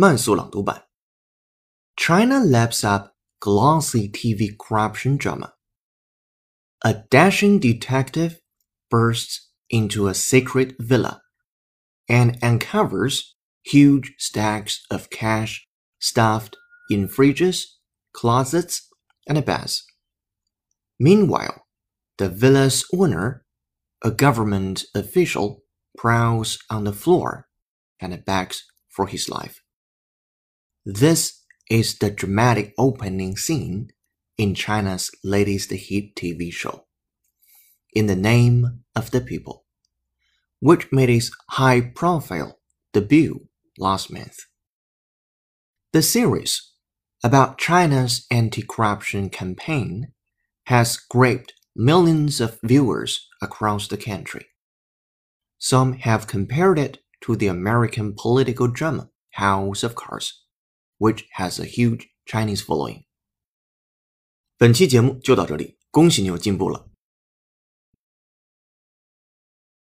慢速朗读版。China laps up glossy TV corruption drama. A dashing detective bursts into a secret villa and uncovers huge stacks of cash stuffed in fridges, closets, and beds. Meanwhile, the villa's owner, a government official, prowls on the floor and begs for his life. This is the dramatic opening scene in China's latest hit TV show, In the Name of the People, which made its high profile debut last month. The series, about China's anti corruption campaign, has grabbed millions of viewers across the country. Some have compared it to the American political drama House of Cards, which has a huge Chinese following. 本期节目就到这里，恭喜你有进步了。